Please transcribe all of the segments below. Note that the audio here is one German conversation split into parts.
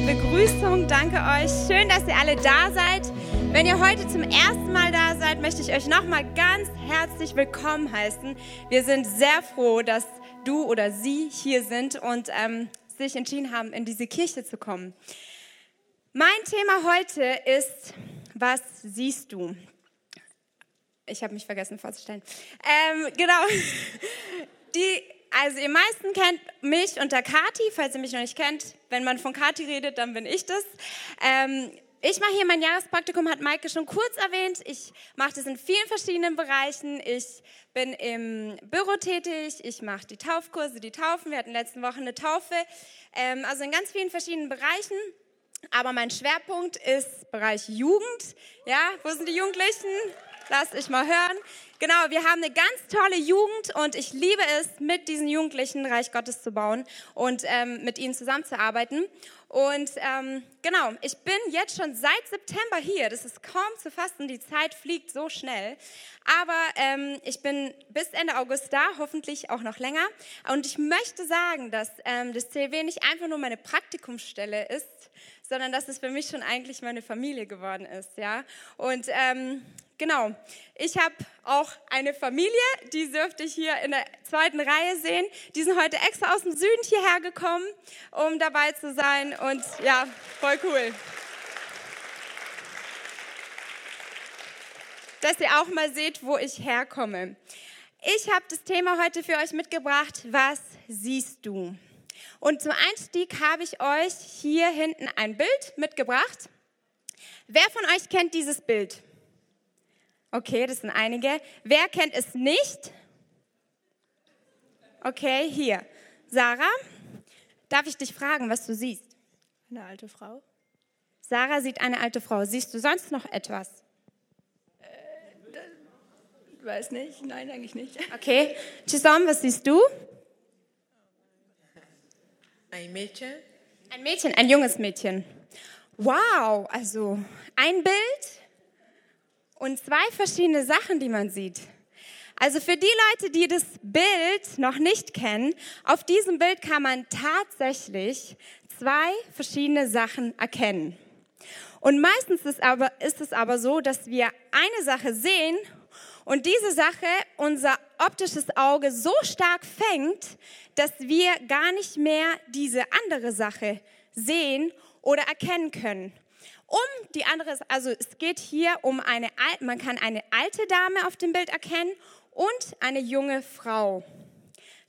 nette Begrüßung. Danke euch. Schön, dass ihr alle da seid. Wenn ihr heute zum ersten Mal da seid, möchte ich euch nochmal ganz herzlich willkommen heißen. Wir sind sehr froh, dass du oder sie hier sind und ähm, sich entschieden haben, in diese Kirche zu kommen. Mein Thema heute ist, was siehst du? Ich habe mich vergessen vorzustellen. Ähm, genau. Die also ihr meisten kennt mich unter Kati, falls ihr mich noch nicht kennt. Wenn man von Kati redet, dann bin ich das. Ähm, ich mache hier mein Jahrespraktikum, hat Maike schon kurz erwähnt. Ich mache das in vielen verschiedenen Bereichen. Ich bin im Büro tätig, ich mache die Taufkurse, die Taufen. Wir hatten letzte Woche eine Taufe. Ähm, also in ganz vielen verschiedenen Bereichen. Aber mein Schwerpunkt ist Bereich Jugend. Ja, wo sind die Jugendlichen? Lasst euch mal hören. Genau, wir haben eine ganz tolle Jugend und ich liebe es, mit diesen Jugendlichen Reich Gottes zu bauen und ähm, mit ihnen zusammenzuarbeiten. Und ähm, genau, ich bin jetzt schon seit September hier. Das ist kaum zu fassen, die Zeit fliegt so schnell. Aber ähm, ich bin bis Ende August da, hoffentlich auch noch länger. Und ich möchte sagen, dass ähm, das CW nicht einfach nur meine Praktikumsstelle ist, sondern dass es für mich schon eigentlich meine Familie geworden ist. Ja? Und ähm, Genau. Ich habe auch eine Familie, die dürfte ich hier in der zweiten Reihe sehen. Die sind heute extra aus dem Süden hierher gekommen, um dabei zu sein. Und ja, voll cool. Dass ihr auch mal seht, wo ich herkomme. Ich habe das Thema heute für euch mitgebracht. Was siehst du? Und zum Einstieg habe ich euch hier hinten ein Bild mitgebracht. Wer von euch kennt dieses Bild? Okay, das sind einige. Wer kennt es nicht? Okay, hier. Sarah, darf ich dich fragen, was du siehst? Eine alte Frau. Sarah sieht eine alte Frau. Siehst du sonst noch etwas? Äh, weiß nicht. Nein, eigentlich nicht. Okay. Chisom, was siehst du? Ein Mädchen. Ein Mädchen, ein junges Mädchen. Wow, also ein Bild und zwei verschiedene Sachen, die man sieht. Also für die Leute, die das Bild noch nicht kennen, auf diesem Bild kann man tatsächlich zwei verschiedene Sachen erkennen. Und meistens ist, aber, ist es aber so, dass wir eine Sache sehen und diese Sache unser optisches Auge so stark fängt, dass wir gar nicht mehr diese andere Sache sehen oder erkennen können um die andere, also es geht hier um eine, man kann eine alte Dame auf dem Bild erkennen und eine junge Frau.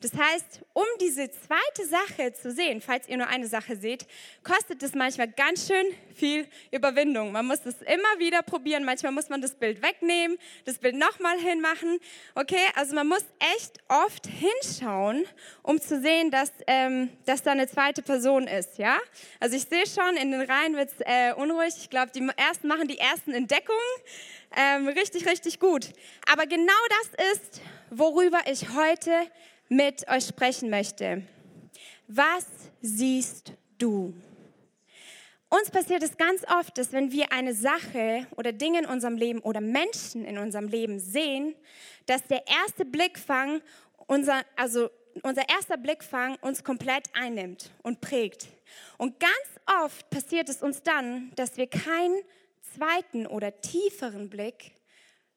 Das heißt, um diese zweite Sache zu sehen, falls ihr nur eine Sache seht, kostet es manchmal ganz schön viel Überwindung. Man muss es immer wieder probieren. Manchmal muss man das Bild wegnehmen, das Bild nochmal hinmachen. Okay, also man muss echt oft hinschauen, um zu sehen, dass, ähm, dass da eine zweite Person ist. Ja, also ich sehe schon, in den Reihen wird es äh, unruhig. Ich glaube, die ersten machen die ersten Entdeckungen. Ähm, richtig, richtig gut. Aber genau das ist, worüber ich heute mit euch sprechen möchte. Was siehst du? Uns passiert es ganz oft, dass wenn wir eine Sache oder Dinge in unserem Leben oder Menschen in unserem Leben sehen, dass der erste Blickfang, unser, also unser erster Blickfang uns komplett einnimmt und prägt. Und ganz oft passiert es uns dann, dass wir keinen zweiten oder tieferen Blick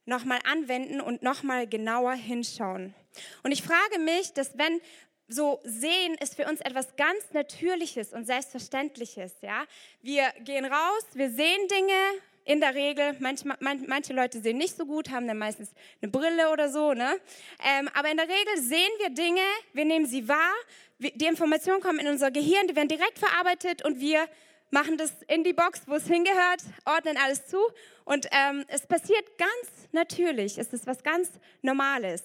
nochmal anwenden und nochmal genauer hinschauen. Und ich frage mich, dass wenn so sehen ist für uns etwas ganz Natürliches und Selbstverständliches, ja. Wir gehen raus, wir sehen Dinge, in der Regel, manche, manche Leute sehen nicht so gut, haben dann meistens eine Brille oder so, ne? Ähm, aber in der Regel sehen wir Dinge, wir nehmen sie wahr, die Informationen kommen in unser Gehirn, die werden direkt verarbeitet und wir machen das in die Box, wo es hingehört, ordnen alles zu und ähm, es passiert ganz natürlich. Es ist was ganz Normales.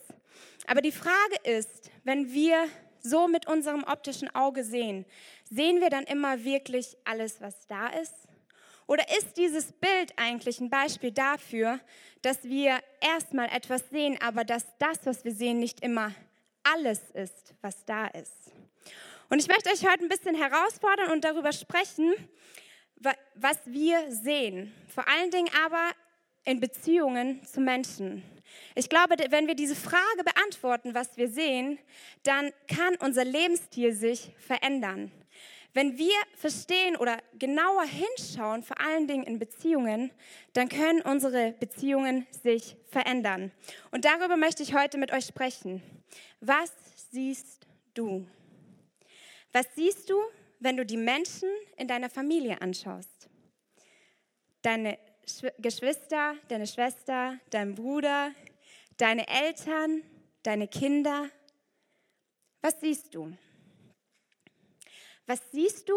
Aber die Frage ist, wenn wir so mit unserem optischen Auge sehen, sehen wir dann immer wirklich alles, was da ist? Oder ist dieses Bild eigentlich ein Beispiel dafür, dass wir erstmal etwas sehen, aber dass das, was wir sehen, nicht immer alles ist, was da ist? Und ich möchte euch heute ein bisschen herausfordern und darüber sprechen, was wir sehen. Vor allen Dingen aber in Beziehungen zu Menschen. Ich glaube, wenn wir diese Frage beantworten, was wir sehen, dann kann unser Lebensstil sich verändern. Wenn wir verstehen oder genauer hinschauen, vor allen Dingen in Beziehungen, dann können unsere Beziehungen sich verändern. Und darüber möchte ich heute mit euch sprechen. Was siehst du? Was siehst du, wenn du die Menschen in deiner Familie anschaust? Deine Geschwister, deine Schwester, dein Bruder, deine Eltern, deine Kinder. Was siehst du? Was siehst du,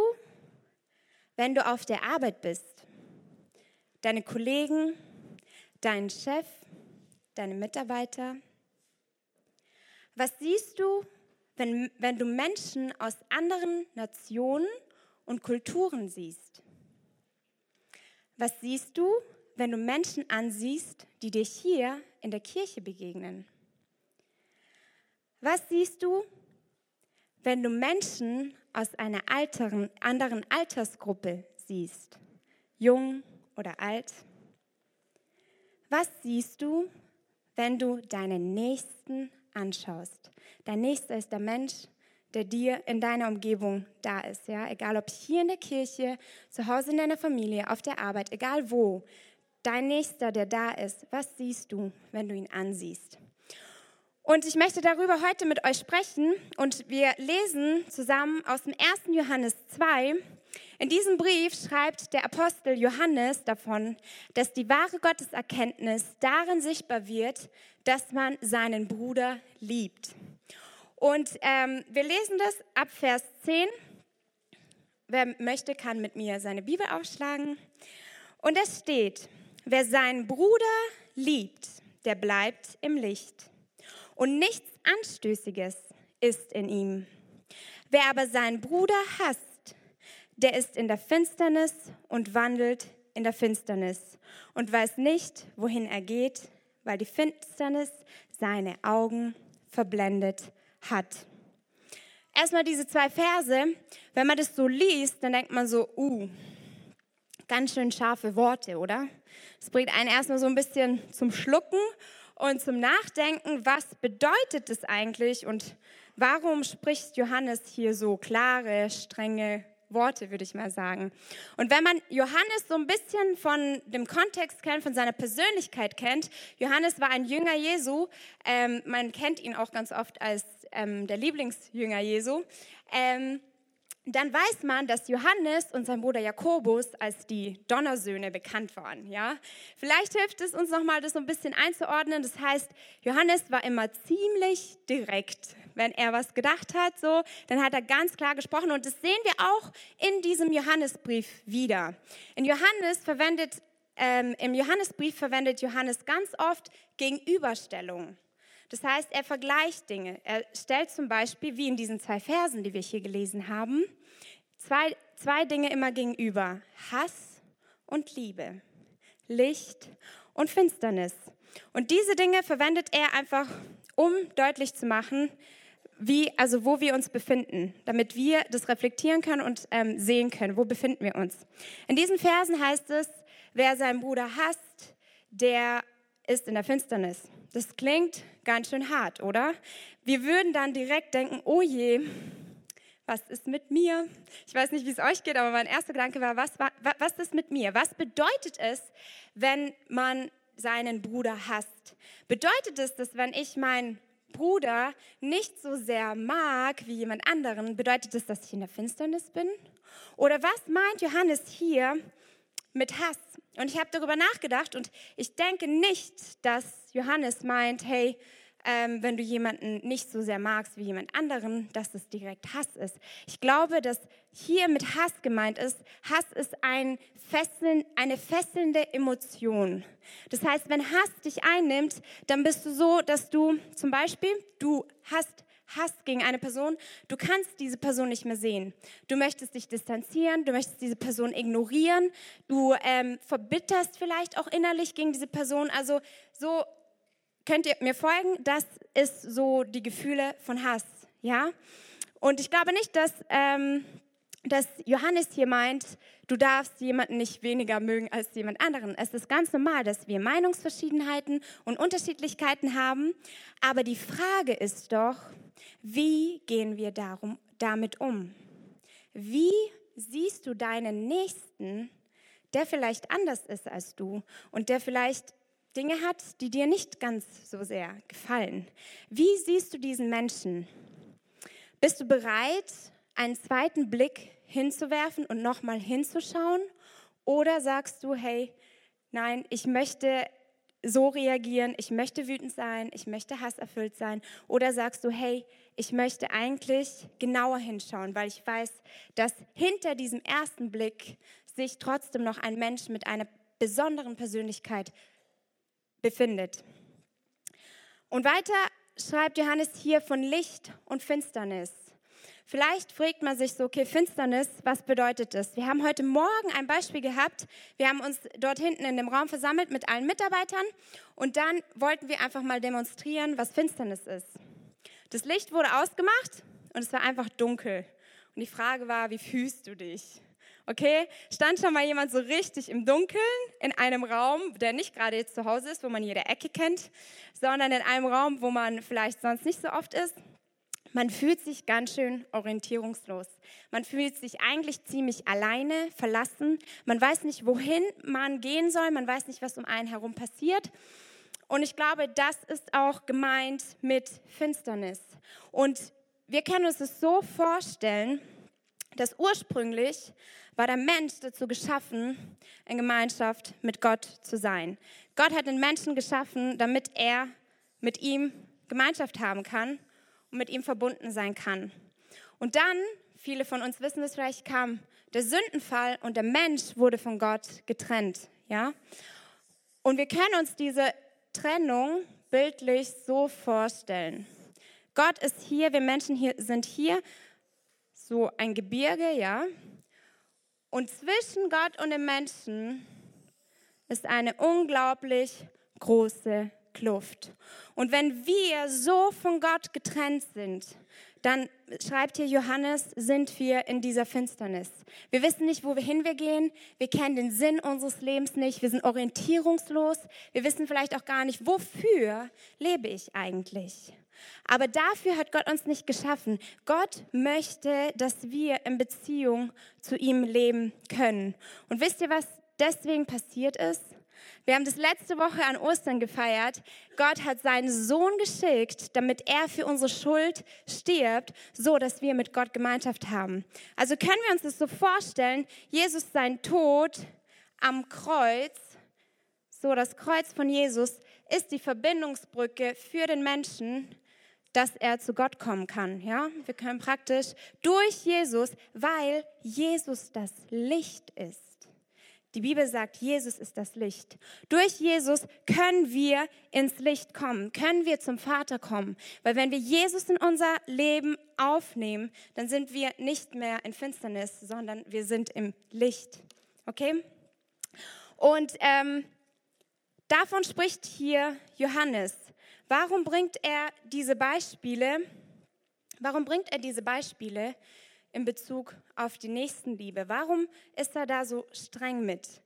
wenn du auf der Arbeit bist? Deine Kollegen, deinen Chef, deine Mitarbeiter? Was siehst du, wenn, wenn du Menschen aus anderen Nationen und Kulturen siehst? Was siehst du, wenn du Menschen ansiehst, die dir hier in der Kirche begegnen? Was siehst du, wenn du Menschen aus einer alteren, anderen Altersgruppe siehst, jung oder alt? Was siehst du, wenn du deinen Nächsten anschaust? Dein Nächster ist der Mensch, der dir in deiner Umgebung da ist, ja, egal ob hier in der Kirche, zu Hause in deiner Familie, auf der Arbeit, egal wo. Dein Nächster, der da ist, was siehst du, wenn du ihn ansiehst? Und ich möchte darüber heute mit euch sprechen und wir lesen zusammen aus dem 1. Johannes 2. In diesem Brief schreibt der Apostel Johannes davon, dass die wahre Gotteserkenntnis darin sichtbar wird, dass man seinen Bruder liebt. Und ähm, wir lesen das ab Vers 10. Wer möchte, kann mit mir seine Bibel aufschlagen. Und es steht, wer seinen Bruder liebt, der bleibt im Licht und nichts Anstößiges ist in ihm. Wer aber seinen Bruder hasst, der ist in der Finsternis und wandelt in der Finsternis und weiß nicht, wohin er geht, weil die Finsternis seine Augen verblendet hat. Erstmal diese zwei Verse, wenn man das so liest, dann denkt man so, uh, ganz schön scharfe Worte, oder? Das bringt einen erstmal so ein bisschen zum Schlucken und zum Nachdenken, was bedeutet es eigentlich und warum spricht Johannes hier so klare, strenge Worte, würde ich mal sagen. Und wenn man Johannes so ein bisschen von dem Kontext kennt, von seiner Persönlichkeit kennt, Johannes war ein Jünger Jesu, ähm, man kennt ihn auch ganz oft als ähm, der Lieblingsjünger Jesu. Ähm, dann weiß man, dass Johannes und sein Bruder Jakobus als die Donnersöhne bekannt waren. Ja? Vielleicht hilft es uns nochmal, das so ein bisschen einzuordnen. Das heißt, Johannes war immer ziemlich direkt. Wenn er was gedacht hat, so, dann hat er ganz klar gesprochen. Und das sehen wir auch in diesem Johannesbrief wieder. In Johannes verwendet, ähm, Im Johannesbrief verwendet Johannes ganz oft Gegenüberstellungen. Das heißt, er vergleicht Dinge. Er stellt zum Beispiel, wie in diesen zwei Versen, die wir hier gelesen haben, zwei, zwei Dinge immer gegenüber. Hass und Liebe. Licht und Finsternis. Und diese Dinge verwendet er einfach, um deutlich zu machen, wie, also wo wir uns befinden, damit wir das reflektieren können und ähm, sehen können, wo befinden wir uns. In diesen Versen heißt es, wer seinen Bruder hasst, der ist in der Finsternis. Das klingt ganz schön hart, oder? Wir würden dann direkt denken, oh je, was ist mit mir? Ich weiß nicht, wie es euch geht, aber mein erster Gedanke war, was, was ist mit mir? Was bedeutet es, wenn man seinen Bruder hasst? Bedeutet es, dass wenn ich meinen Bruder nicht so sehr mag wie jemand anderen, bedeutet es, dass ich in der Finsternis bin? Oder was meint Johannes hier mit Hass? Und ich habe darüber nachgedacht und ich denke nicht, dass Johannes meint, hey, ähm, wenn du jemanden nicht so sehr magst wie jemand anderen, dass es direkt Hass ist. Ich glaube, dass hier mit Hass gemeint ist, Hass ist ein fesseln, eine fesselnde Emotion. Das heißt, wenn Hass dich einnimmt, dann bist du so, dass du zum Beispiel, du hast Hass gegen eine Person, du kannst diese Person nicht mehr sehen. Du möchtest dich distanzieren, du möchtest diese Person ignorieren, du ähm, verbitterst vielleicht auch innerlich gegen diese Person. Also so könnt ihr mir folgen, das ist so die Gefühle von Hass, ja? Und ich glaube nicht, dass, ähm, dass Johannes hier meint, du darfst jemanden nicht weniger mögen als jemand anderen. Es ist ganz normal, dass wir Meinungsverschiedenheiten und Unterschiedlichkeiten haben, aber die Frage ist doch, wie gehen wir darum, damit um? wie siehst du deinen Nächsten, der vielleicht anders ist als du und der vielleicht Dinge hat, die dir nicht ganz so sehr gefallen. Wie siehst du diesen Menschen? Bist du bereit, einen zweiten Blick hinzuwerfen und nochmal hinzuschauen? Oder sagst du, hey, nein, ich möchte so reagieren, ich möchte wütend sein, ich möchte hasserfüllt sein? Oder sagst du, hey, ich möchte eigentlich genauer hinschauen, weil ich weiß, dass hinter diesem ersten Blick sich trotzdem noch ein Mensch mit einer besonderen Persönlichkeit befindet. Und weiter schreibt Johannes hier von Licht und Finsternis. Vielleicht fragt man sich so, okay, Finsternis, was bedeutet das? Wir haben heute Morgen ein Beispiel gehabt. Wir haben uns dort hinten in dem Raum versammelt mit allen Mitarbeitern und dann wollten wir einfach mal demonstrieren, was Finsternis ist. Das Licht wurde ausgemacht und es war einfach dunkel. Und die Frage war, wie fühlst du dich? Okay, stand schon mal jemand so richtig im Dunkeln in einem Raum, der nicht gerade jetzt zu Hause ist, wo man jede Ecke kennt, sondern in einem Raum, wo man vielleicht sonst nicht so oft ist? Man fühlt sich ganz schön orientierungslos. Man fühlt sich eigentlich ziemlich alleine, verlassen. Man weiß nicht, wohin man gehen soll. Man weiß nicht, was um einen herum passiert. Und ich glaube, das ist auch gemeint mit Finsternis. Und wir können uns das so vorstellen, dass ursprünglich war der Mensch dazu geschaffen, in Gemeinschaft mit Gott zu sein. Gott hat den Menschen geschaffen, damit er mit ihm Gemeinschaft haben kann und mit ihm verbunden sein kann. Und dann, viele von uns wissen es vielleicht, kam der Sündenfall und der Mensch wurde von Gott getrennt. Ja? Und wir können uns diese Trennung bildlich so vorstellen. Gott ist hier, wir Menschen hier sind hier, so ein Gebirge, ja, und zwischen Gott und dem Menschen ist eine unglaublich große Kluft. Und wenn wir so von Gott getrennt sind, dann schreibt hier Johannes, sind wir in dieser Finsternis. Wir wissen nicht, wohin wir gehen. Wir kennen den Sinn unseres Lebens nicht. Wir sind orientierungslos. Wir wissen vielleicht auch gar nicht, wofür lebe ich eigentlich. Aber dafür hat Gott uns nicht geschaffen. Gott möchte, dass wir in Beziehung zu ihm leben können. Und wisst ihr, was deswegen passiert ist? Wir haben das letzte Woche an Ostern gefeiert. Gott hat seinen Sohn geschickt, damit er für unsere Schuld stirbt, so dass wir mit Gott Gemeinschaft haben. Also können wir uns das so vorstellen, Jesus sein Tod am Kreuz, so das Kreuz von Jesus ist die Verbindungsbrücke für den Menschen dass er zu Gott kommen kann. Ja, wir können praktisch durch Jesus, weil Jesus das Licht ist. Die Bibel sagt, Jesus ist das Licht. Durch Jesus können wir ins Licht kommen, können wir zum Vater kommen. Weil wenn wir Jesus in unser Leben aufnehmen, dann sind wir nicht mehr in Finsternis, sondern wir sind im Licht. Okay? Und ähm, davon spricht hier Johannes. Warum bringt er diese Beispiele? Warum bringt er diese Beispiele in Bezug auf die Nächstenliebe? Warum ist er da so streng mit?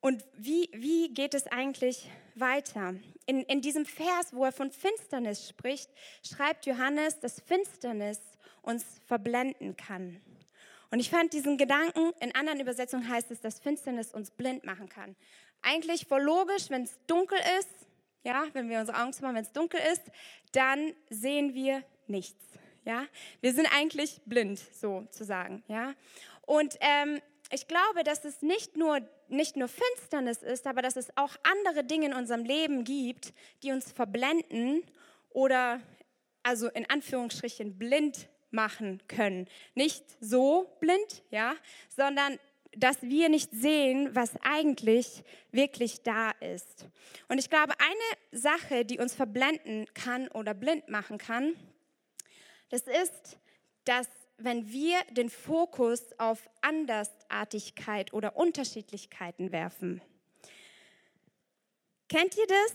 Und wie, wie geht es eigentlich weiter? In, in diesem Vers, wo er von Finsternis spricht, schreibt Johannes, dass Finsternis uns verblenden kann. Und ich fand diesen Gedanken, in anderen Übersetzungen heißt es, dass Finsternis uns blind machen kann. Eigentlich voll logisch, wenn es dunkel ist, ja, wenn wir unsere Augen zumachen, wenn es dunkel ist, dann sehen wir nichts. Ja, wir sind eigentlich blind, sozusagen. Ja, und ähm, ich glaube, dass es nicht nur, nicht nur Finsternis ist, aber dass es auch andere Dinge in unserem Leben gibt, die uns verblenden oder also in Anführungsstrichen blind machen können. Nicht so blind, ja, sondern dass wir nicht sehen, was eigentlich wirklich da ist. Und ich glaube, eine Sache, die uns verblenden kann oder blind machen kann, das ist, dass wenn wir den Fokus auf Andersartigkeit oder Unterschiedlichkeiten werfen. Kennt ihr das?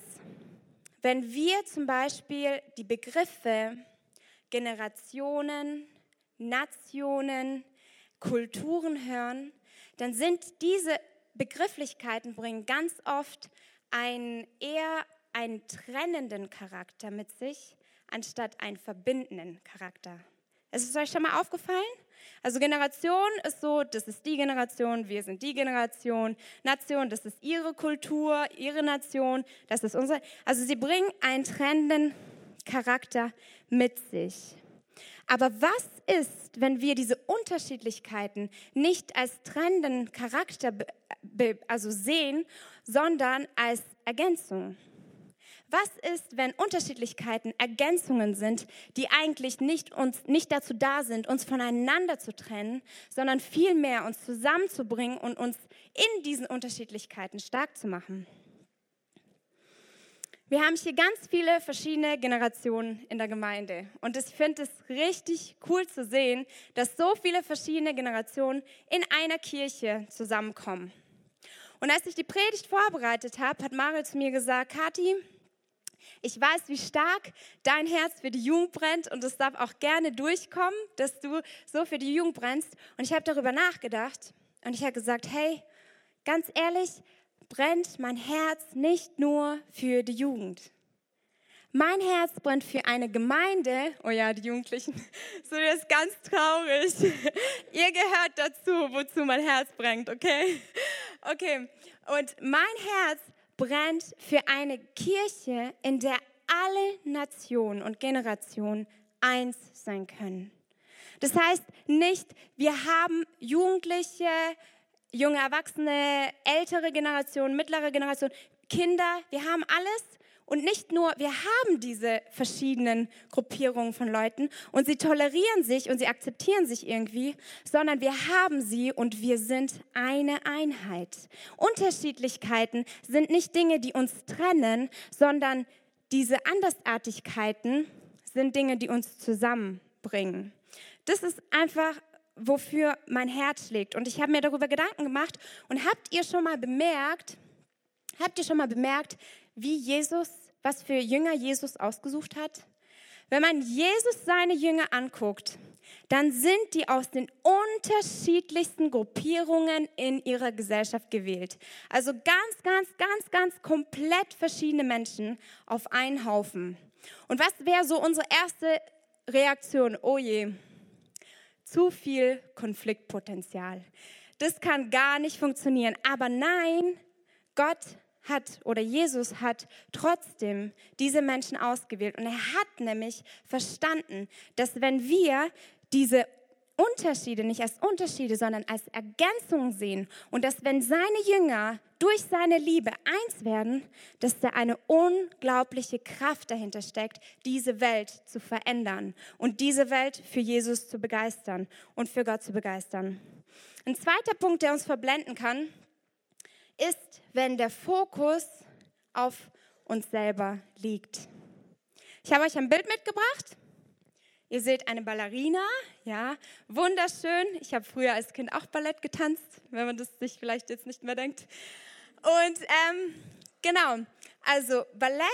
Wenn wir zum Beispiel die Begriffe Generationen, Nationen, Kulturen hören, dann sind diese Begrifflichkeiten bringen ganz oft einen eher einen trennenden Charakter mit sich, anstatt einen verbindenden Charakter. Ist es euch schon mal aufgefallen? Also Generation ist so, das ist die Generation, wir sind die Generation. Nation, das ist ihre Kultur, ihre Nation, das ist unsere. Also sie bringen einen trennenden Charakter mit sich. Aber was ist, wenn wir diese Unterschiedlichkeiten nicht als trennenden Charakter also sehen, sondern als Ergänzung? Was ist, wenn Unterschiedlichkeiten Ergänzungen sind, die eigentlich nicht, uns, nicht dazu da sind, uns voneinander zu trennen, sondern vielmehr uns zusammenzubringen und uns in diesen Unterschiedlichkeiten stark zu machen? Wir haben hier ganz viele verschiedene Generationen in der Gemeinde. Und ich finde es richtig cool zu sehen, dass so viele verschiedene Generationen in einer Kirche zusammenkommen. Und als ich die Predigt vorbereitet habe, hat Mario zu mir gesagt, Kathi, ich weiß, wie stark dein Herz für die Jugend brennt und es darf auch gerne durchkommen, dass du so für die Jugend brennst. Und ich habe darüber nachgedacht und ich habe gesagt, hey, ganz ehrlich, brennt mein Herz nicht nur für die Jugend. Mein Herz brennt für eine Gemeinde. Oh ja, die Jugendlichen, so das ist ganz traurig. Ihr gehört dazu, wozu mein Herz brennt, okay? Okay. Und mein Herz brennt für eine Kirche, in der alle Nationen und Generationen eins sein können. Das heißt nicht, wir haben Jugendliche, junge Erwachsene, ältere Generation, mittlere Generation, Kinder, wir haben alles und nicht nur, wir haben diese verschiedenen Gruppierungen von Leuten und sie tolerieren sich und sie akzeptieren sich irgendwie, sondern wir haben sie und wir sind eine Einheit. Unterschiedlichkeiten sind nicht Dinge, die uns trennen, sondern diese Andersartigkeiten sind Dinge, die uns zusammenbringen. Das ist einfach wofür mein Herz schlägt. Und ich habe mir darüber Gedanken gemacht. Und habt ihr schon mal bemerkt, habt ihr schon mal bemerkt, wie Jesus, was für Jünger Jesus ausgesucht hat? Wenn man Jesus seine Jünger anguckt, dann sind die aus den unterschiedlichsten Gruppierungen in ihrer Gesellschaft gewählt. Also ganz, ganz, ganz, ganz komplett verschiedene Menschen auf einen Haufen. Und was wäre so unsere erste Reaktion? Oh je, zu viel Konfliktpotenzial. Das kann gar nicht funktionieren. Aber nein, Gott hat oder Jesus hat trotzdem diese Menschen ausgewählt. Und er hat nämlich verstanden, dass wenn wir diese Unterschiede nicht als Unterschiede, sondern als Ergänzung sehen und dass wenn seine Jünger durch seine Liebe eins werden, dass da eine unglaubliche Kraft dahinter steckt, diese Welt zu verändern und diese Welt für Jesus zu begeistern und für Gott zu begeistern. Ein zweiter Punkt, der uns verblenden kann, ist, wenn der Fokus auf uns selber liegt. Ich habe euch ein Bild mitgebracht. Ihr seht eine Ballerina, ja, wunderschön. Ich habe früher als Kind auch Ballett getanzt, wenn man das sich vielleicht jetzt nicht mehr denkt. Und ähm, genau, also Ballett,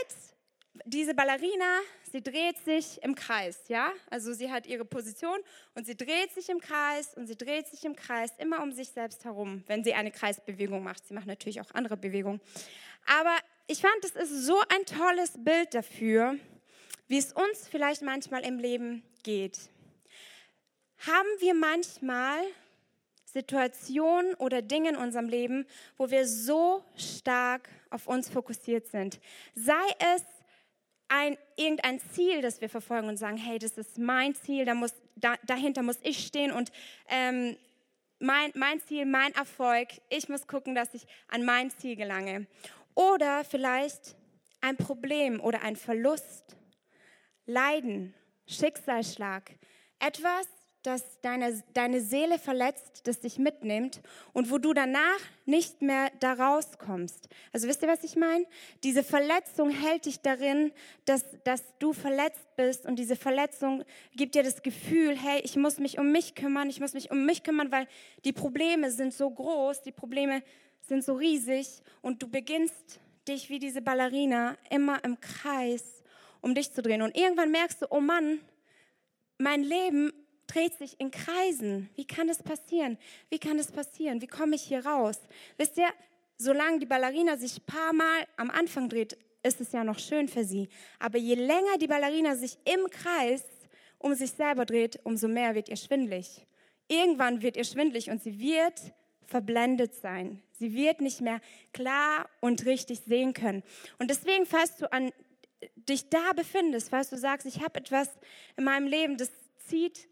diese Ballerina, sie dreht sich im Kreis, ja. Also sie hat ihre Position und sie dreht sich im Kreis und sie dreht sich im Kreis immer um sich selbst herum, wenn sie eine Kreisbewegung macht. Sie macht natürlich auch andere Bewegungen. Aber ich fand, das ist so ein tolles Bild dafür, wie es uns vielleicht manchmal im Leben geht. Haben wir manchmal Situationen oder Dinge in unserem Leben, wo wir so stark auf uns fokussiert sind? Sei es ein, irgendein Ziel, das wir verfolgen und sagen, hey, das ist mein Ziel, da muss, da, dahinter muss ich stehen und ähm, mein, mein Ziel, mein Erfolg, ich muss gucken, dass ich an mein Ziel gelange. Oder vielleicht ein Problem oder ein Verlust Leiden, Schicksalsschlag, etwas, das deine, deine Seele verletzt, das dich mitnimmt und wo du danach nicht mehr da rauskommst. Also wisst ihr, was ich meine? Diese Verletzung hält dich darin, dass, dass du verletzt bist und diese Verletzung gibt dir das Gefühl, hey, ich muss mich um mich kümmern, ich muss mich um mich kümmern, weil die Probleme sind so groß, die Probleme sind so riesig und du beginnst dich wie diese Ballerina immer im Kreis um dich zu drehen. Und irgendwann merkst du, oh Mann, mein Leben dreht sich in Kreisen. Wie kann das passieren? Wie kann das passieren? Wie komme ich hier raus? Wisst ihr, solange die Ballerina sich ein paar Mal am Anfang dreht, ist es ja noch schön für sie. Aber je länger die Ballerina sich im Kreis um sich selber dreht, umso mehr wird ihr schwindlig. irgendwann wird ihr schwindlig und sie wird verblendet sein. Sie wird nicht mehr klar und richtig sehen können. Und deswegen, falls du an dich da befindest, falls du sagst, ich habe etwas in meinem Leben, das zieht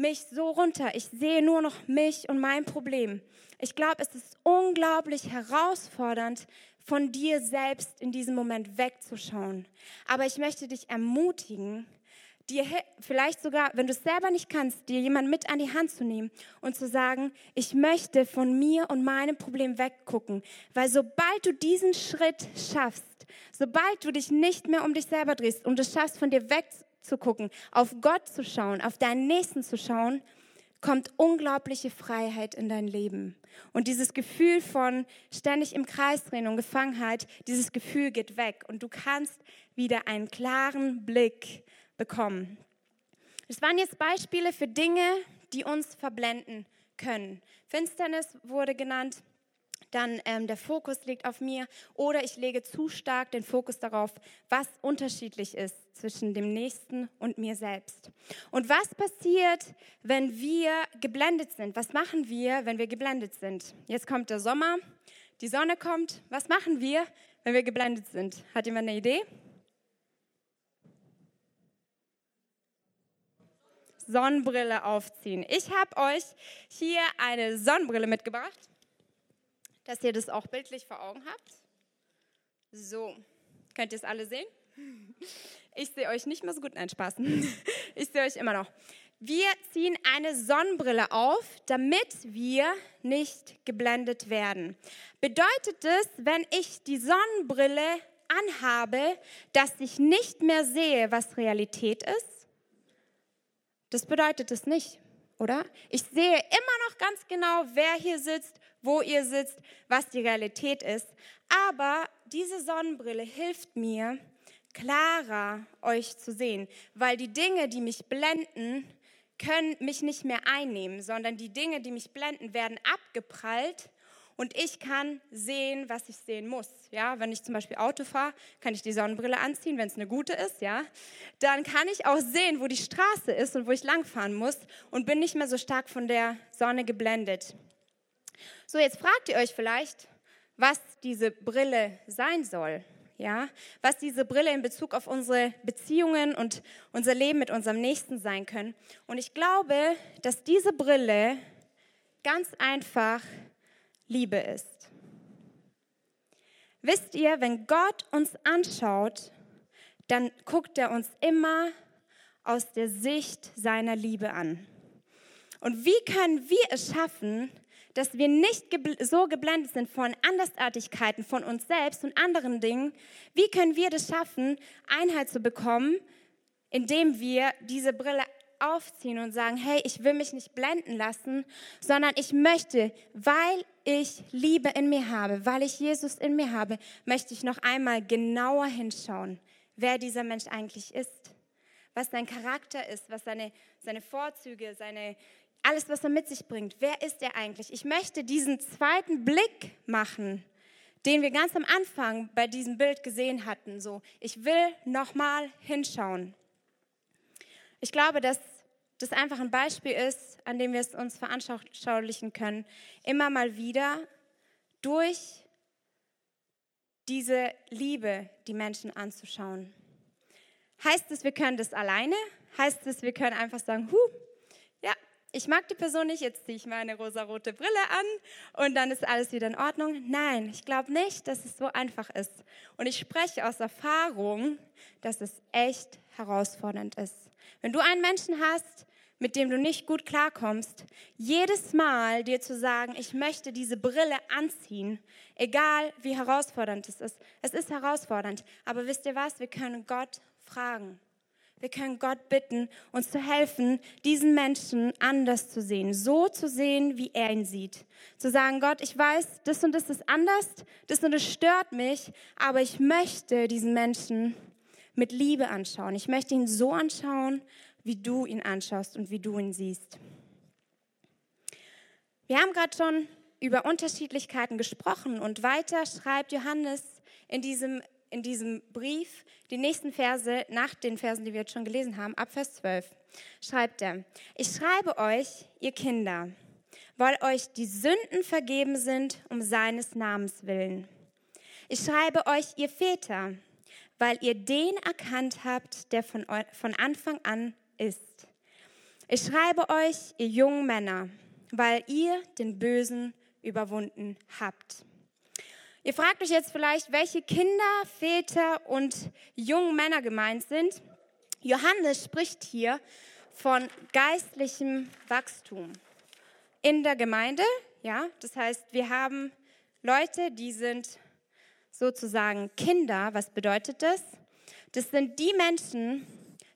mich so runter. Ich sehe nur noch mich und mein Problem. Ich glaube, es ist unglaublich herausfordernd, von dir selbst in diesem Moment wegzuschauen. Aber ich möchte dich ermutigen, dir vielleicht sogar, wenn du es selber nicht kannst, dir jemanden mit an die Hand zu nehmen und zu sagen, ich möchte von mir und meinem Problem weggucken. Weil sobald du diesen Schritt schaffst, sobald du dich nicht mehr um dich selber drehst und es schaffst, von dir wegzugucken, auf Gott zu schauen, auf deinen Nächsten zu schauen, kommt unglaubliche Freiheit in dein Leben. Und dieses Gefühl von ständig im Kreis drehen und Gefangenheit, dieses Gefühl geht weg und du kannst wieder einen klaren Blick bekommen. Das waren jetzt Beispiele für Dinge, die uns verblenden können. Finsternis wurde genannt, dann ähm, der Fokus liegt auf mir oder ich lege zu stark den Fokus darauf, was unterschiedlich ist zwischen dem Nächsten und mir selbst. Und was passiert, wenn wir geblendet sind? Was machen wir, wenn wir geblendet sind? Jetzt kommt der Sommer, die Sonne kommt. Was machen wir, wenn wir geblendet sind? Hat jemand eine Idee? Sonnenbrille aufziehen. Ich habe euch hier eine Sonnenbrille mitgebracht dass ihr das auch bildlich vor Augen habt. So, könnt ihr es alle sehen? Ich sehe euch nicht mehr so gut, nein, Spaß. Ich sehe euch immer noch. Wir ziehen eine Sonnenbrille auf, damit wir nicht geblendet werden. Bedeutet es, wenn ich die Sonnenbrille anhabe, dass ich nicht mehr sehe, was Realität ist? Das bedeutet es nicht, oder? Ich sehe immer noch ganz genau, wer hier sitzt, wo ihr sitzt, was die Realität ist. Aber diese Sonnenbrille hilft mir, klarer euch zu sehen, weil die Dinge, die mich blenden, können mich nicht mehr einnehmen, sondern die Dinge, die mich blenden, werden abgeprallt und ich kann sehen, was ich sehen muss. Ja, wenn ich zum Beispiel Auto fahre, kann ich die Sonnenbrille anziehen, wenn es eine gute ist. Ja, dann kann ich auch sehen, wo die Straße ist und wo ich langfahren muss und bin nicht mehr so stark von der Sonne geblendet. So, jetzt fragt ihr euch vielleicht, was diese Brille sein soll. Ja, was diese Brille in Bezug auf unsere Beziehungen und unser Leben mit unserem Nächsten sein können. Und ich glaube, dass diese Brille ganz einfach Liebe ist. Wisst ihr, wenn Gott uns anschaut, dann guckt er uns immer aus der Sicht seiner Liebe an. Und wie können wir es schaffen, dass wir nicht so geblendet sind von Andersartigkeiten, von uns selbst und anderen Dingen. Wie können wir das schaffen, Einheit zu bekommen, indem wir diese Brille aufziehen und sagen, hey, ich will mich nicht blenden lassen, sondern ich möchte, weil ich Liebe in mir habe, weil ich Jesus in mir habe, möchte ich noch einmal genauer hinschauen, wer dieser Mensch eigentlich ist, was sein Charakter ist, was seine, seine Vorzüge, seine, alles, was er mit sich bringt. Wer ist er eigentlich? Ich möchte diesen zweiten Blick machen, den wir ganz am Anfang bei diesem Bild gesehen hatten. So, ich will nochmal hinschauen. Ich glaube, dass das einfach ein Beispiel ist, an dem wir es uns veranschaulichen können, immer mal wieder durch diese Liebe die Menschen anzuschauen. Heißt es, wir können das alleine? Heißt es, wir können einfach sagen, huh, ich mag die Person nicht, jetzt ziehe ich meine rosarote Brille an und dann ist alles wieder in Ordnung. Nein, ich glaube nicht, dass es so einfach ist. Und ich spreche aus Erfahrung, dass es echt herausfordernd ist. Wenn du einen Menschen hast, mit dem du nicht gut klarkommst, jedes Mal dir zu sagen, ich möchte diese Brille anziehen, egal wie herausfordernd es ist. Es ist herausfordernd, aber wisst ihr was? Wir können Gott fragen. Wir können Gott bitten, uns zu helfen, diesen Menschen anders zu sehen, so zu sehen, wie er ihn sieht. Zu sagen, Gott, ich weiß, das und das ist anders, das und das stört mich, aber ich möchte diesen Menschen mit Liebe anschauen. Ich möchte ihn so anschauen, wie du ihn anschaust und wie du ihn siehst. Wir haben gerade schon über Unterschiedlichkeiten gesprochen und weiter schreibt Johannes in diesem in diesem Brief, die nächsten Verse nach den Versen, die wir jetzt schon gelesen haben, ab Vers 12, schreibt er, ich schreibe euch, ihr Kinder, weil euch die Sünden vergeben sind um seines Namens willen. Ich schreibe euch, ihr Väter, weil ihr den erkannt habt, der von, von Anfang an ist. Ich schreibe euch, ihr jungen Männer, weil ihr den Bösen überwunden habt. Ihr fragt euch jetzt vielleicht, welche Kinder, Väter und jungen Männer gemeint sind. Johannes spricht hier von geistlichem Wachstum in der Gemeinde. Ja, das heißt, wir haben Leute, die sind sozusagen Kinder. Was bedeutet das? Das sind die Menschen,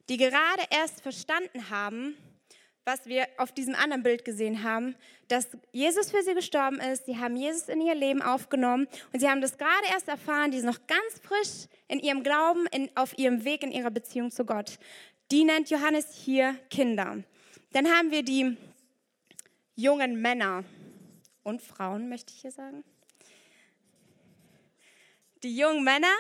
die gerade erst verstanden haben, was wir auf diesem anderen Bild gesehen haben, dass Jesus für sie gestorben ist. Sie haben Jesus in ihr Leben aufgenommen und sie haben das gerade erst erfahren. Die sind noch ganz frisch in ihrem Glauben, in, auf ihrem Weg in ihrer Beziehung zu Gott. Die nennt Johannes hier Kinder. Dann haben wir die jungen Männer und Frauen, möchte ich hier sagen die jungen Männer,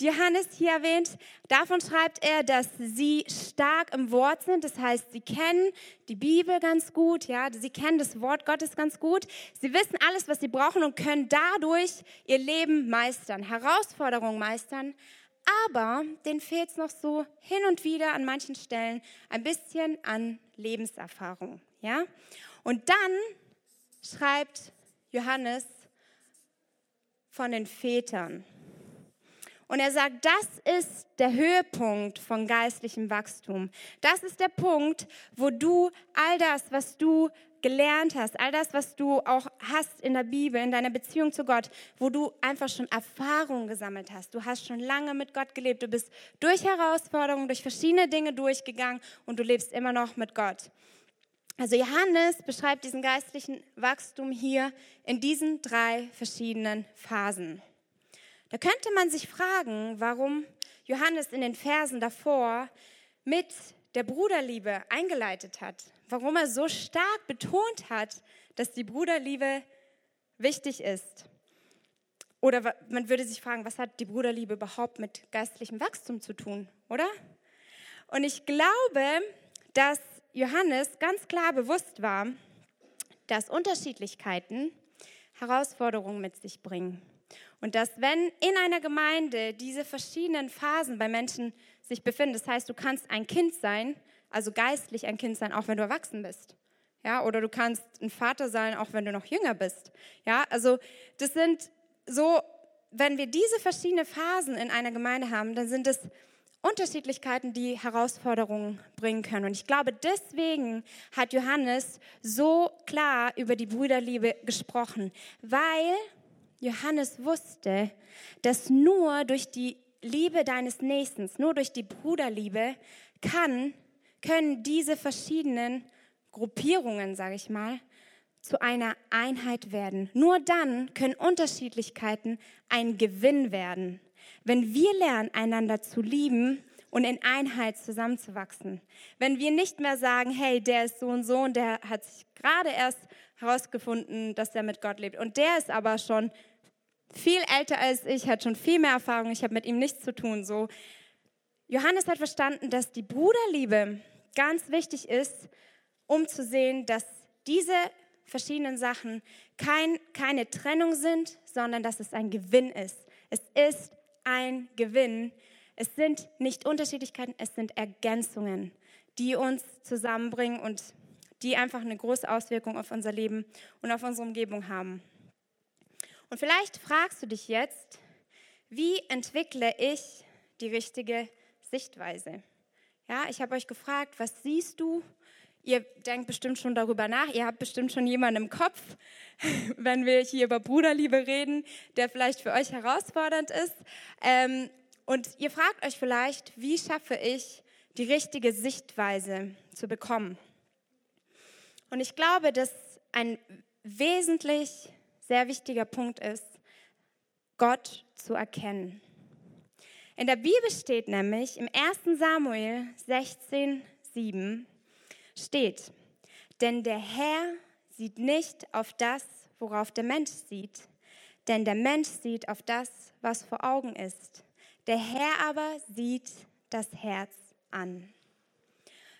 die Johannes hier erwähnt, davon schreibt er, dass sie stark im Wort sind. Das heißt, sie kennen die Bibel ganz gut, ja, sie kennen das Wort Gottes ganz gut. Sie wissen alles, was sie brauchen und können dadurch ihr Leben meistern, Herausforderungen meistern. Aber denen fehlt es noch so hin und wieder an manchen Stellen ein bisschen an Lebenserfahrung, ja. Und dann schreibt Johannes von den Vätern. Und er sagt, das ist der Höhepunkt von geistlichem Wachstum. Das ist der Punkt, wo du all das, was du gelernt hast, all das, was du auch hast in der Bibel, in deiner Beziehung zu Gott, wo du einfach schon Erfahrungen gesammelt hast. Du hast schon lange mit Gott gelebt. Du bist durch Herausforderungen, durch verschiedene Dinge durchgegangen und du lebst immer noch mit Gott. Also Johannes beschreibt diesen geistlichen Wachstum hier in diesen drei verschiedenen Phasen. Da könnte man sich fragen, warum Johannes in den Versen davor mit der Bruderliebe eingeleitet hat, warum er so stark betont hat, dass die Bruderliebe wichtig ist. Oder man würde sich fragen, was hat die Bruderliebe überhaupt mit geistlichem Wachstum zu tun, oder? Und ich glaube, dass Johannes ganz klar bewusst war, dass Unterschiedlichkeiten Herausforderungen mit sich bringen. Und dass wenn in einer Gemeinde diese verschiedenen Phasen bei Menschen sich befinden, das heißt, du kannst ein Kind sein, also geistlich ein Kind sein, auch wenn du erwachsen bist. Ja, oder du kannst ein Vater sein, auch wenn du noch jünger bist. Ja, also das sind so, wenn wir diese verschiedenen Phasen in einer Gemeinde haben, dann sind es Unterschiedlichkeiten, die Herausforderungen bringen können. Und ich glaube, deswegen hat Johannes so klar über die Brüderliebe gesprochen, weil Johannes wusste, dass nur durch die Liebe deines Nächsten, nur durch die Bruderliebe kann, können diese verschiedenen Gruppierungen, sage ich mal, zu einer Einheit werden. Nur dann können Unterschiedlichkeiten ein Gewinn werden. Wenn wir lernen, einander zu lieben und in Einheit zusammenzuwachsen. Wenn wir nicht mehr sagen, hey, der ist so und so und der hat sich gerade erst herausgefunden, dass er mit Gott lebt und der ist aber schon viel älter als ich, hat schon viel mehr Erfahrung, ich habe mit ihm nichts zu tun. So. Johannes hat verstanden, dass die Bruderliebe ganz wichtig ist, um zu sehen, dass diese verschiedenen Sachen kein, keine Trennung sind, sondern dass es ein Gewinn ist. Es ist ein Gewinn. Es sind nicht Unterschiedlichkeiten, es sind Ergänzungen, die uns zusammenbringen und die einfach eine große Auswirkung auf unser Leben und auf unsere Umgebung haben. Und vielleicht fragst du dich jetzt, wie entwickle ich die richtige Sichtweise? Ja, ich habe euch gefragt, was siehst du? Ihr denkt bestimmt schon darüber nach. Ihr habt bestimmt schon jemanden im Kopf, wenn wir hier über Bruderliebe reden, der vielleicht für euch herausfordernd ist. Ähm, und ihr fragt euch vielleicht, wie schaffe ich die richtige Sichtweise zu bekommen? Und ich glaube, dass ein wesentlich sehr wichtiger Punkt ist, Gott zu erkennen. In der Bibel steht nämlich im 1 Samuel 16, 7 steht, denn der Herr sieht nicht auf das, worauf der Mensch sieht, denn der Mensch sieht auf das, was vor Augen ist. Der Herr aber sieht das Herz an.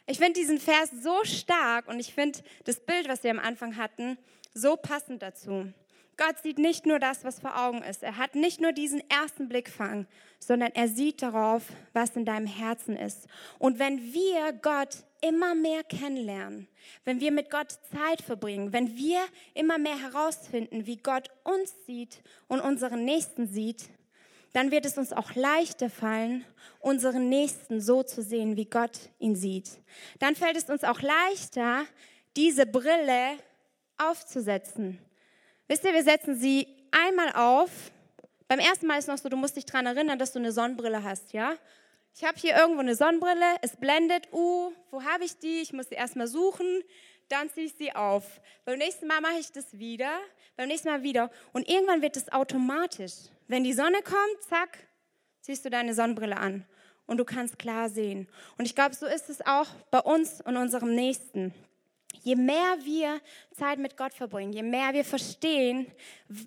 Ich finde diesen Vers so stark und ich finde das Bild, was wir am Anfang hatten, so passend dazu. Gott sieht nicht nur das, was vor Augen ist. Er hat nicht nur diesen ersten Blickfang, sondern er sieht darauf, was in deinem Herzen ist. Und wenn wir Gott immer mehr kennenlernen, wenn wir mit Gott Zeit verbringen, wenn wir immer mehr herausfinden, wie Gott uns sieht und unseren Nächsten sieht, dann wird es uns auch leichter fallen, unseren Nächsten so zu sehen, wie Gott ihn sieht. Dann fällt es uns auch leichter, diese Brille aufzusetzen. Wisst ihr, wir setzen sie einmal auf. Beim ersten Mal ist noch so, du musst dich daran erinnern, dass du eine Sonnenbrille hast, ja? Ich habe hier irgendwo eine Sonnenbrille, es blendet, uh, wo habe ich die? Ich muss sie erstmal suchen, dann ziehe ich sie auf. Beim nächsten Mal mache ich das wieder, beim nächsten Mal wieder. Und irgendwann wird es automatisch. Wenn die Sonne kommt, zack, ziehst du deine Sonnenbrille an und du kannst klar sehen. Und ich glaube, so ist es auch bei uns und unserem Nächsten. Je mehr wir Zeit mit Gott verbringen, je mehr wir verstehen,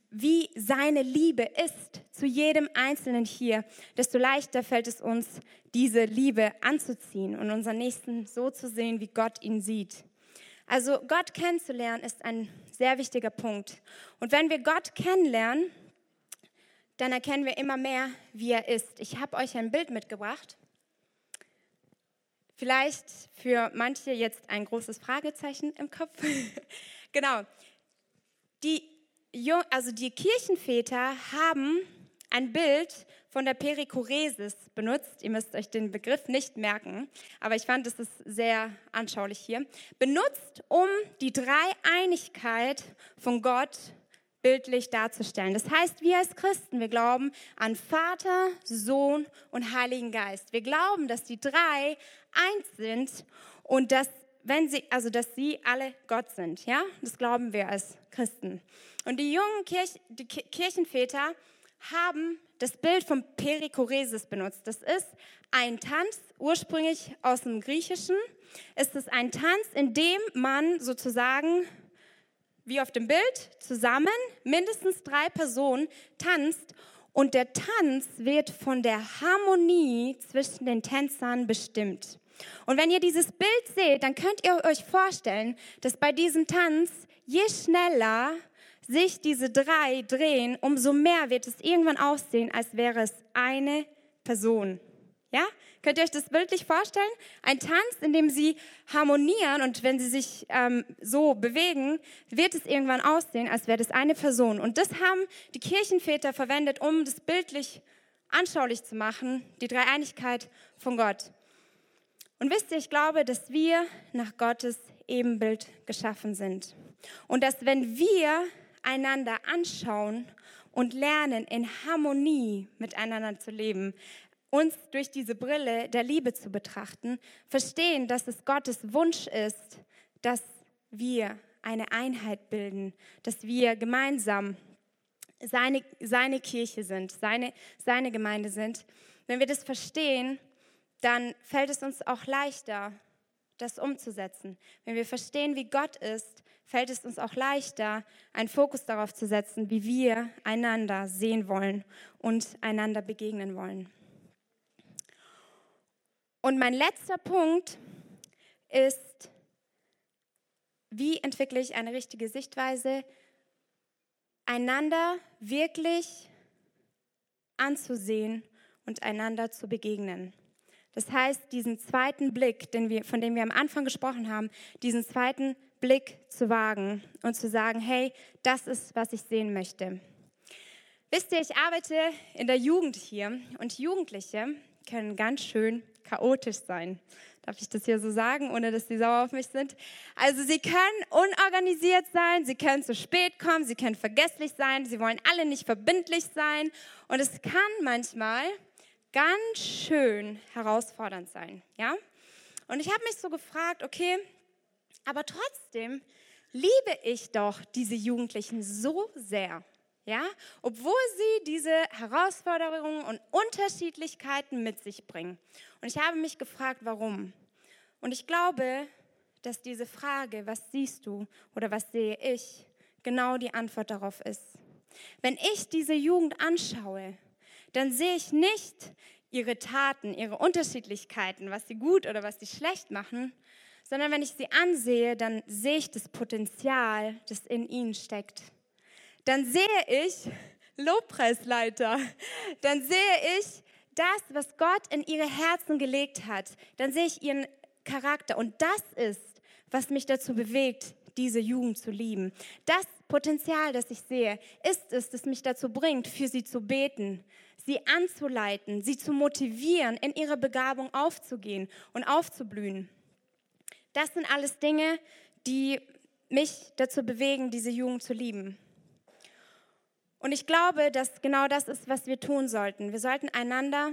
wie seine Liebe ist zu jedem Einzelnen hier, desto leichter fällt es uns, diese Liebe anzuziehen und unseren Nächsten so zu sehen, wie Gott ihn sieht. Also Gott kennenzulernen ist ein sehr wichtiger Punkt. Und wenn wir Gott kennenlernen, dann erkennen wir immer mehr, wie er ist. Ich habe euch ein Bild mitgebracht. Vielleicht für manche jetzt ein großes Fragezeichen im Kopf. genau. Die, also die Kirchenväter haben ein Bild von der Perikoresis benutzt. Ihr müsst euch den Begriff nicht merken, aber ich fand, es ist sehr anschaulich hier. Benutzt, um die Dreieinigkeit von Gott bildlich darzustellen. Das heißt, wir als Christen, wir glauben an Vater, Sohn und Heiligen Geist. Wir glauben, dass die drei eins sind und dass wenn sie, also dass sie alle Gott sind, ja, das glauben wir als Christen. Und die jungen Kirch, die Kirchenväter haben das Bild vom Perikoresis benutzt. Das ist ein Tanz, ursprünglich aus dem Griechischen. Es ist ein Tanz, in dem man sozusagen wie auf dem Bild, zusammen, mindestens drei Personen tanzt und der Tanz wird von der Harmonie zwischen den Tänzern bestimmt. Und wenn ihr dieses Bild seht, dann könnt ihr euch vorstellen, dass bei diesem Tanz, je schneller sich diese drei drehen, umso mehr wird es irgendwann aussehen, als wäre es eine Person. Ja? Könnt ihr euch das bildlich vorstellen? Ein Tanz, in dem sie harmonieren und wenn sie sich ähm, so bewegen, wird es irgendwann aussehen, als wäre das eine Person. Und das haben die Kirchenväter verwendet, um das bildlich anschaulich zu machen, die Dreieinigkeit von Gott. Und wisst ihr, ich glaube, dass wir nach Gottes Ebenbild geschaffen sind. Und dass wenn wir einander anschauen und lernen, in Harmonie miteinander zu leben, uns durch diese Brille der Liebe zu betrachten, verstehen, dass es Gottes Wunsch ist, dass wir eine Einheit bilden, dass wir gemeinsam seine, seine Kirche sind, seine, seine Gemeinde sind. Wenn wir das verstehen, dann fällt es uns auch leichter, das umzusetzen. Wenn wir verstehen, wie Gott ist, fällt es uns auch leichter, einen Fokus darauf zu setzen, wie wir einander sehen wollen und einander begegnen wollen. Und mein letzter Punkt ist, wie entwickle ich eine richtige Sichtweise, einander wirklich anzusehen und einander zu begegnen. Das heißt, diesen zweiten Blick, den wir, von dem wir am Anfang gesprochen haben, diesen zweiten Blick zu wagen und zu sagen, hey, das ist, was ich sehen möchte. Wisst ihr, ich arbeite in der Jugend hier und Jugendliche können ganz schön chaotisch sein. Darf ich das hier so sagen, ohne dass sie sauer auf mich sind? Also sie können unorganisiert sein, sie können zu spät kommen, sie können vergesslich sein, sie wollen alle nicht verbindlich sein. Und es kann manchmal ganz schön herausfordernd sein, ja? Und ich habe mich so gefragt, okay, aber trotzdem liebe ich doch diese Jugendlichen so sehr. Ja, obwohl sie diese Herausforderungen und Unterschiedlichkeiten mit sich bringen. Und ich habe mich gefragt, warum. Und ich glaube, dass diese Frage, was siehst du oder was sehe ich, genau die Antwort darauf ist. Wenn ich diese Jugend anschaue, dann sehe ich nicht ihre Taten, ihre Unterschiedlichkeiten, was sie gut oder was sie schlecht machen, sondern wenn ich sie ansehe, dann sehe ich das Potenzial, das in ihnen steckt. Dann sehe ich Lobpreisleiter, dann sehe ich das, was Gott in ihre Herzen gelegt hat, dann sehe ich ihren Charakter und das ist, was mich dazu bewegt, diese Jugend zu lieben. Das Potenzial, das ich sehe, ist es, das mich dazu bringt, für sie zu beten, sie anzuleiten, sie zu motivieren, in ihre Begabung aufzugehen und aufzublühen. Das sind alles Dinge, die mich dazu bewegen, diese Jugend zu lieben. Und ich glaube, dass genau das ist, was wir tun sollten. Wir sollten einander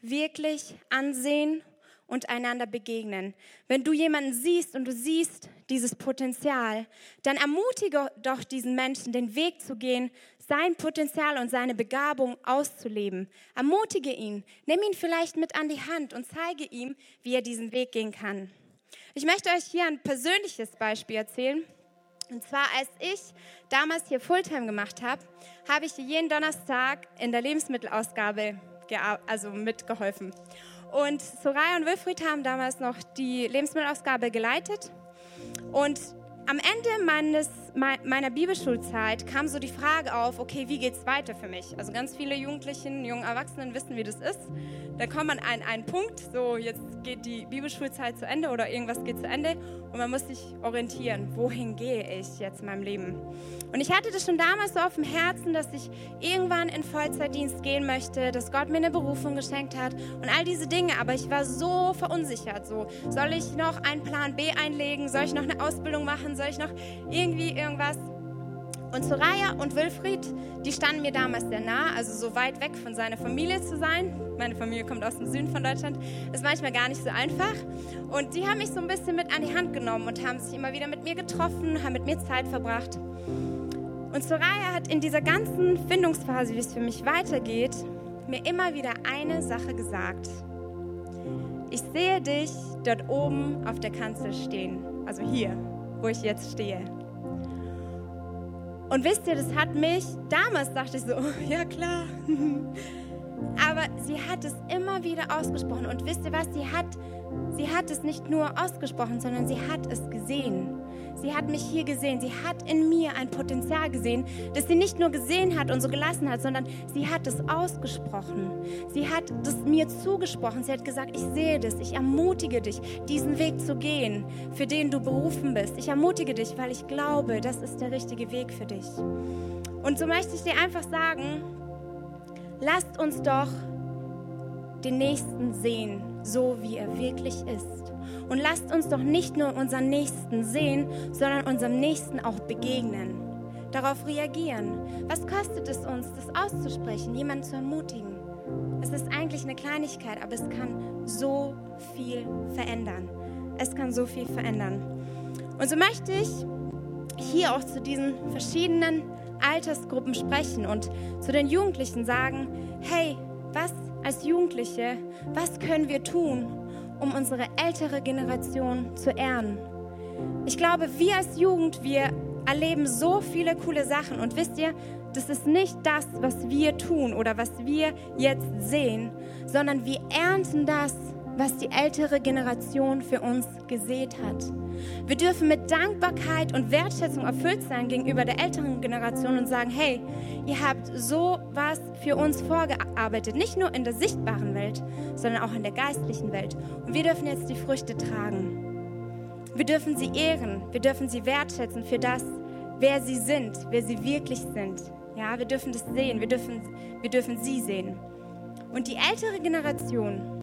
wirklich ansehen und einander begegnen. Wenn du jemanden siehst und du siehst dieses Potenzial, dann ermutige doch diesen Menschen, den Weg zu gehen, sein Potenzial und seine Begabung auszuleben. Ermutige ihn, nimm ihn vielleicht mit an die Hand und zeige ihm, wie er diesen Weg gehen kann. Ich möchte euch hier ein persönliches Beispiel erzählen. Und zwar, als ich damals hier Fulltime gemacht habe, habe ich jeden Donnerstag in der Lebensmittelausgabe also mitgeholfen. Und Soraya und Wilfried haben damals noch die Lebensmittelausgabe geleitet. Und am Ende meines, meiner Bibelschulzeit kam so die Frage auf, okay, wie geht es weiter für mich? Also ganz viele Jugendlichen, jungen Erwachsenen wissen, wie das ist. Da kommt man an einen Punkt, so jetzt geht die Bibelschulzeit zu Ende oder irgendwas geht zu Ende und man muss sich orientieren, wohin gehe ich jetzt in meinem Leben? Und ich hatte das schon damals so auf dem Herzen, dass ich irgendwann in Vollzeitdienst gehen möchte, dass Gott mir eine Berufung geschenkt hat und all diese Dinge, aber ich war so verunsichert, so soll ich noch einen Plan B einlegen, soll ich noch eine Ausbildung machen, soll ich noch irgendwie irgendwas und Soraya und Wilfried, die standen mir damals sehr nah, also so weit weg von seiner Familie zu sein. Meine Familie kommt aus dem Süden von Deutschland, ist manchmal gar nicht so einfach. Und die haben mich so ein bisschen mit an die Hand genommen und haben sich immer wieder mit mir getroffen, haben mit mir Zeit verbracht. Und Soraya hat in dieser ganzen Findungsphase, wie es für mich weitergeht, mir immer wieder eine Sache gesagt. Ich sehe dich dort oben auf der Kanzel stehen, also hier, wo ich jetzt stehe. Und wisst ihr, das hat mich, damals dachte ich so, ja klar. Aber sie hat es immer wieder ausgesprochen. Und wisst ihr was, sie hat, sie hat es nicht nur ausgesprochen, sondern sie hat es gesehen. Sie hat mich hier gesehen. Sie hat in mir ein Potenzial gesehen, das sie nicht nur gesehen hat und so gelassen hat, sondern sie hat es ausgesprochen. Sie hat es mir zugesprochen. Sie hat gesagt, ich sehe das. Ich ermutige dich, diesen Weg zu gehen, für den du berufen bist. Ich ermutige dich, weil ich glaube, das ist der richtige Weg für dich. Und so möchte ich dir einfach sagen, lasst uns doch den Nächsten sehen, so wie er wirklich ist. Und lasst uns doch nicht nur unseren Nächsten sehen, sondern unserem Nächsten auch begegnen. Darauf reagieren. Was kostet es uns, das auszusprechen, jemanden zu ermutigen? Es ist eigentlich eine Kleinigkeit, aber es kann so viel verändern. Es kann so viel verändern. Und so möchte ich hier auch zu diesen verschiedenen Altersgruppen sprechen und zu den Jugendlichen sagen, hey, was als Jugendliche, was können wir tun, um unsere ältere Generation zu ehren. Ich glaube, wir als Jugend, wir erleben so viele coole Sachen und wisst ihr, das ist nicht das, was wir tun oder was wir jetzt sehen, sondern wir ernten das, was die ältere Generation für uns gesät hat. Wir dürfen mit Dankbarkeit und Wertschätzung erfüllt sein gegenüber der älteren Generation und sagen, hey, ihr habt so was für uns vorgearbeitet, nicht nur in der sichtbaren Welt, sondern auch in der geistlichen Welt. Und wir dürfen jetzt die Früchte tragen. Wir dürfen sie ehren, wir dürfen sie wertschätzen für das, wer sie sind, wer sie wirklich sind. Ja, wir dürfen das sehen, wir dürfen, wir dürfen sie sehen. Und die ältere Generation,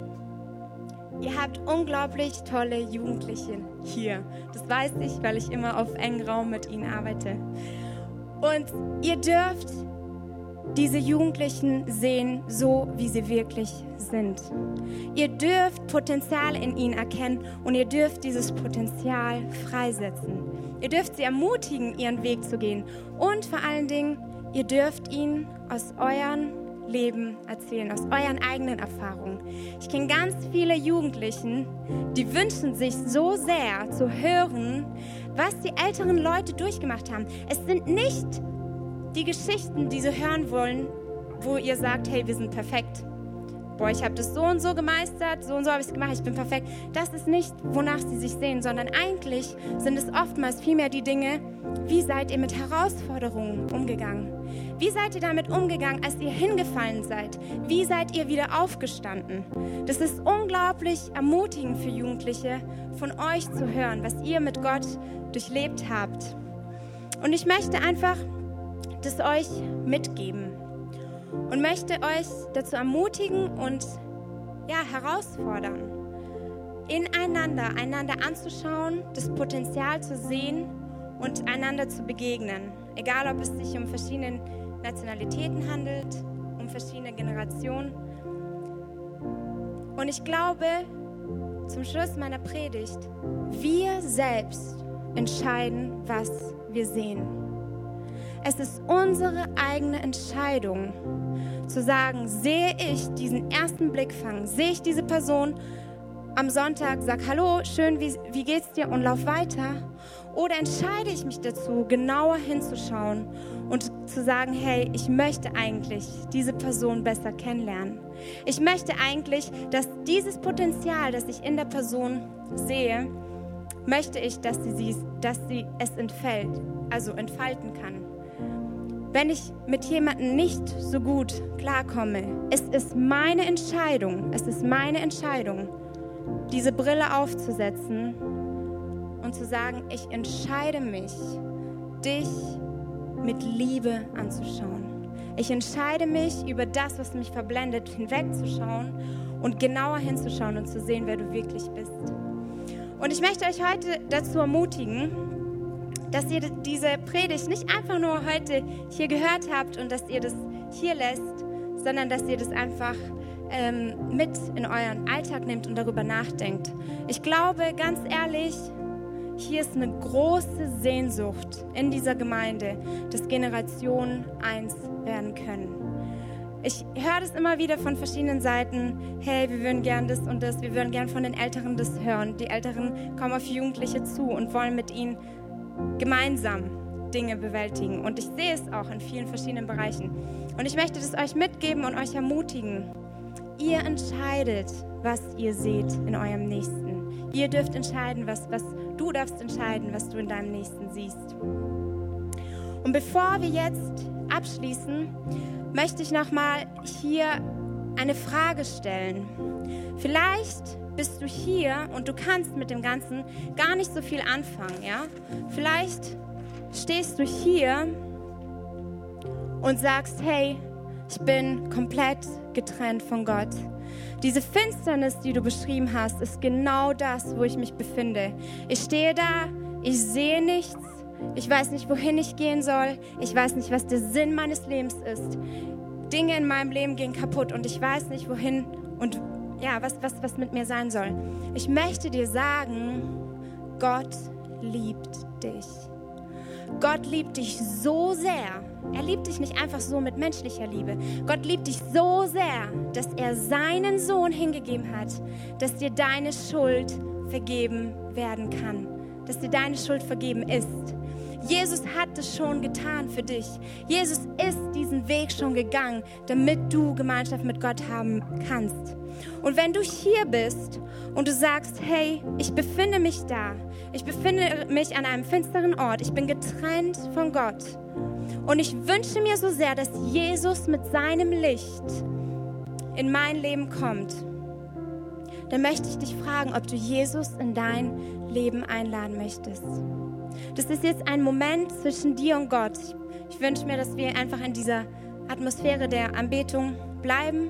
Ihr habt unglaublich tolle Jugendliche hier. Das weiß ich, weil ich immer auf engem Raum mit ihnen arbeite. Und ihr dürft diese Jugendlichen sehen, so wie sie wirklich sind. Ihr dürft Potenzial in ihnen erkennen und ihr dürft dieses Potenzial freisetzen. Ihr dürft sie ermutigen, ihren Weg zu gehen. Und vor allen Dingen, ihr dürft ihnen aus euren Leben erzählen, aus euren eigenen Erfahrungen. Ich kenne ganz viele Jugendlichen, die wünschen sich so sehr zu hören, was die älteren Leute durchgemacht haben. Es sind nicht die Geschichten, die sie hören wollen, wo ihr sagt, hey, wir sind perfekt. Boah, ich habe das so und so gemeistert, so und so habe ich es gemacht, ich bin perfekt. Das ist nicht, wonach sie sich sehen, sondern eigentlich sind es oftmals vielmehr die Dinge, wie seid ihr mit Herausforderungen umgegangen? Wie seid ihr damit umgegangen, als ihr hingefallen seid? Wie seid ihr wieder aufgestanden? Das ist unglaublich ermutigend für Jugendliche, von euch zu hören, was ihr mit Gott durchlebt habt. Und ich möchte einfach das euch mitgeben und möchte euch dazu ermutigen und ja, herausfordern, ineinander, einander anzuschauen, das Potenzial zu sehen und einander zu begegnen. Egal, ob es sich um verschiedene Nationalitäten handelt, um verschiedene Generationen. Und ich glaube, zum Schluss meiner Predigt, wir selbst entscheiden, was wir sehen. Es ist unsere eigene Entscheidung zu sagen, sehe ich diesen ersten Blickfang, sehe ich diese Person am Sonntag, sag Hallo, schön, wie, wie geht's dir und lauf weiter? Oder entscheide ich mich dazu, genauer hinzuschauen und zu sagen, hey, ich möchte eigentlich diese Person besser kennenlernen. Ich möchte eigentlich, dass dieses Potenzial, das ich in der Person sehe, möchte ich, dass sie, dass sie es entfällt, also entfalten kann. Wenn ich mit jemandem nicht so gut klarkomme, es ist meine Entscheidung, es ist meine Entscheidung, diese Brille aufzusetzen und zu sagen, ich entscheide mich, dich mit Liebe anzuschauen. Ich entscheide mich, über das, was mich verblendet, hinwegzuschauen und genauer hinzuschauen und zu sehen, wer du wirklich bist. Und ich möchte euch heute dazu ermutigen, dass ihr diese Predigt nicht einfach nur heute hier gehört habt und dass ihr das hier lässt, sondern dass ihr das einfach ähm, mit in euren Alltag nehmt und darüber nachdenkt. Ich glaube, ganz ehrlich, hier ist eine große Sehnsucht in dieser Gemeinde, dass Generationen eins werden können. Ich höre das immer wieder von verschiedenen Seiten. Hey, wir würden gern das und das. Wir würden gern von den Älteren das hören. Die Älteren kommen auf Jugendliche zu und wollen mit ihnen gemeinsam Dinge bewältigen. Und ich sehe es auch in vielen verschiedenen Bereichen. Und ich möchte das euch mitgeben und euch ermutigen. Ihr entscheidet, was ihr seht in eurem Nächsten. Ihr dürft entscheiden, was, was du darfst entscheiden, was du in deinem Nächsten siehst. Und bevor wir jetzt abschließen, möchte ich nochmal hier eine Frage stellen. Vielleicht bist du hier und du kannst mit dem Ganzen gar nicht so viel anfangen, ja? Vielleicht stehst du hier und sagst, hey, ich bin komplett getrennt von Gott. Diese Finsternis, die du beschrieben hast, ist genau das, wo ich mich befinde. Ich stehe da, ich sehe nichts, ich weiß nicht, wohin ich gehen soll, ich weiß nicht, was der Sinn meines Lebens ist. Dinge in meinem Leben gehen kaputt und ich weiß nicht, wohin und ja, was, was, was mit mir sein soll. Ich möchte dir sagen, Gott liebt dich. Gott liebt dich so sehr. Er liebt dich nicht einfach so mit menschlicher Liebe. Gott liebt dich so sehr, dass er seinen Sohn hingegeben hat, dass dir deine Schuld vergeben werden kann, dass dir deine Schuld vergeben ist. Jesus hat es schon getan für dich. Jesus ist diesen Weg schon gegangen, damit du Gemeinschaft mit Gott haben kannst. Und wenn du hier bist und du sagst, hey, ich befinde mich da, ich befinde mich an einem finsteren Ort, ich bin getrennt von Gott und ich wünsche mir so sehr, dass Jesus mit seinem Licht in mein Leben kommt, dann möchte ich dich fragen, ob du Jesus in dein Leben einladen möchtest. Das ist jetzt ein Moment zwischen dir und Gott. Ich wünsche mir, dass wir einfach in dieser Atmosphäre der Anbetung bleiben.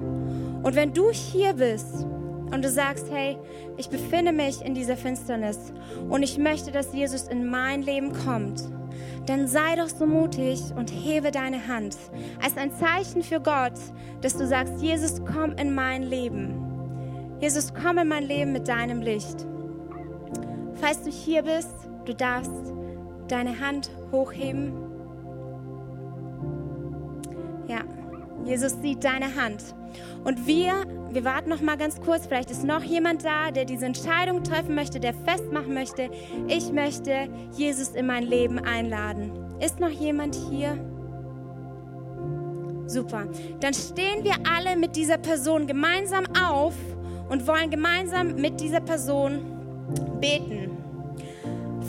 Und wenn du hier bist und du sagst, hey, ich befinde mich in dieser Finsternis und ich möchte, dass Jesus in mein Leben kommt, dann sei doch so mutig und hebe deine Hand als ein Zeichen für Gott, dass du sagst, Jesus, komm in mein Leben. Jesus, komm in mein Leben mit deinem Licht. Falls du hier bist, du darfst deine Hand hochheben. Ja, Jesus sieht deine Hand. Und wir, wir warten noch mal ganz kurz. Vielleicht ist noch jemand da, der diese Entscheidung treffen möchte, der festmachen möchte. Ich möchte Jesus in mein Leben einladen. Ist noch jemand hier? Super. Dann stehen wir alle mit dieser Person gemeinsam auf und wollen gemeinsam mit dieser Person beten.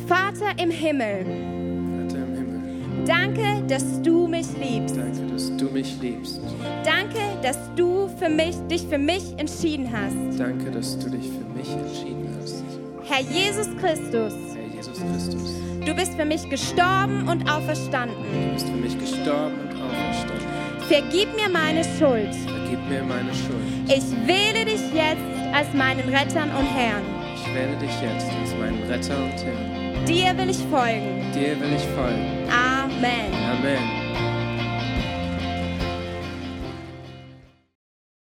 Vater im Himmel, danke, dass du mich liebst. danke, dass du mich liebst. Danke, dass du für mich, dich für mich entschieden hast. Danke, dass du dich für mich entschieden hast. Herr Jesus Christus, Herr Jesus Christus, du bist für mich gestorben und du auferstanden. bist für mich gestorben und auferstanden. Vergib mir meine Schuld. Vergib mir meine Schuld. Ich wähle dich jetzt als meinen Rettern und Herrn. Ich wähle dich jetzt als meinen Retter und Herrn. Dir will ich folgen. Dir will ich folgen. Amen. Amen.